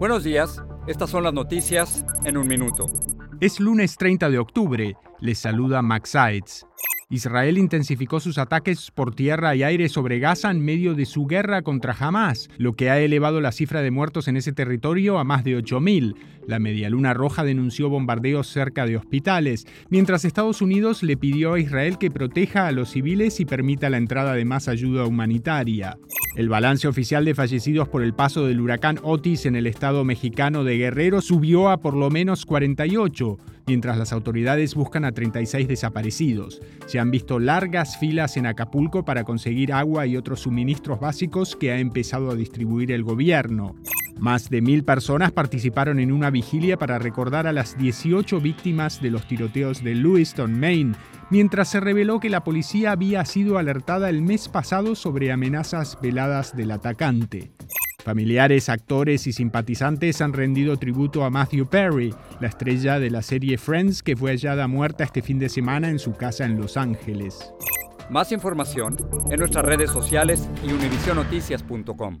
Buenos días, estas son las noticias en un minuto. Es lunes 30 de octubre, les saluda Max Sides. Israel intensificó sus ataques por tierra y aire sobre Gaza en medio de su guerra contra Hamas, lo que ha elevado la cifra de muertos en ese territorio a más de 8.000. La Medialuna Roja denunció bombardeos cerca de hospitales, mientras Estados Unidos le pidió a Israel que proteja a los civiles y permita la entrada de más ayuda humanitaria. El balance oficial de fallecidos por el paso del huracán Otis en el estado mexicano de Guerrero subió a por lo menos 48 mientras las autoridades buscan a 36 desaparecidos. Se han visto largas filas en Acapulco para conseguir agua y otros suministros básicos que ha empezado a distribuir el gobierno. Más de mil personas participaron en una vigilia para recordar a las 18 víctimas de los tiroteos de Lewiston, Maine, mientras se reveló que la policía había sido alertada el mes pasado sobre amenazas veladas del atacante. Familiares, actores y simpatizantes han rendido tributo a Matthew Perry, la estrella de la serie Friends que fue hallada muerta este fin de semana en su casa en Los Ángeles. Más información en nuestras redes sociales y univisionoticias.com.